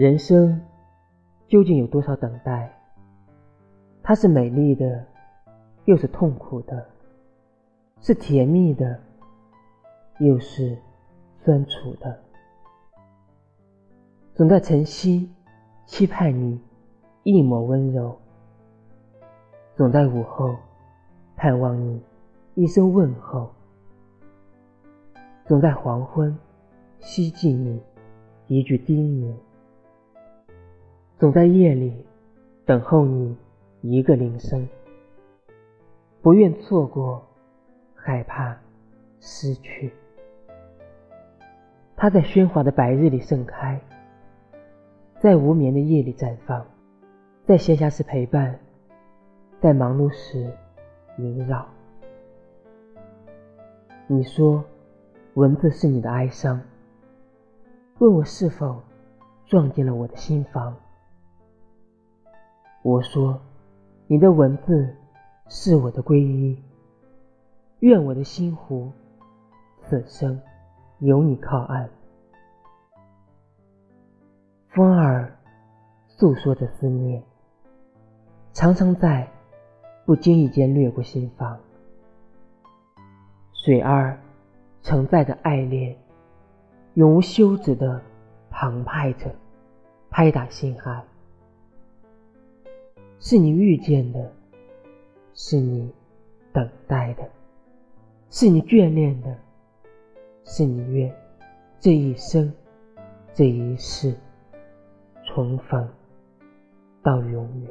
人生究竟有多少等待？它是美丽的，又是痛苦的；是甜蜜的，又是酸楚的。总在晨曦期盼你一抹温柔，总在午后盼望你一声问候，总在黄昏希冀你一句叮咛。总在夜里等候你一个铃声，不愿错过，害怕失去。它在喧哗的白日里盛开，在无眠的夜里绽放，在闲暇时陪伴，在忙碌时萦绕。你说，文字是你的哀伤，问我是否撞进了我的心房。我说：“你的文字是我的皈依，愿我的心湖此生有你靠岸。”风儿诉说着思念，常常在不经意间掠过心房；水儿承载着爱恋，永无休止的澎湃着，拍打心海。是你遇见的，是你等待的，是你眷恋的，是你愿这一生、这一世重逢到永远。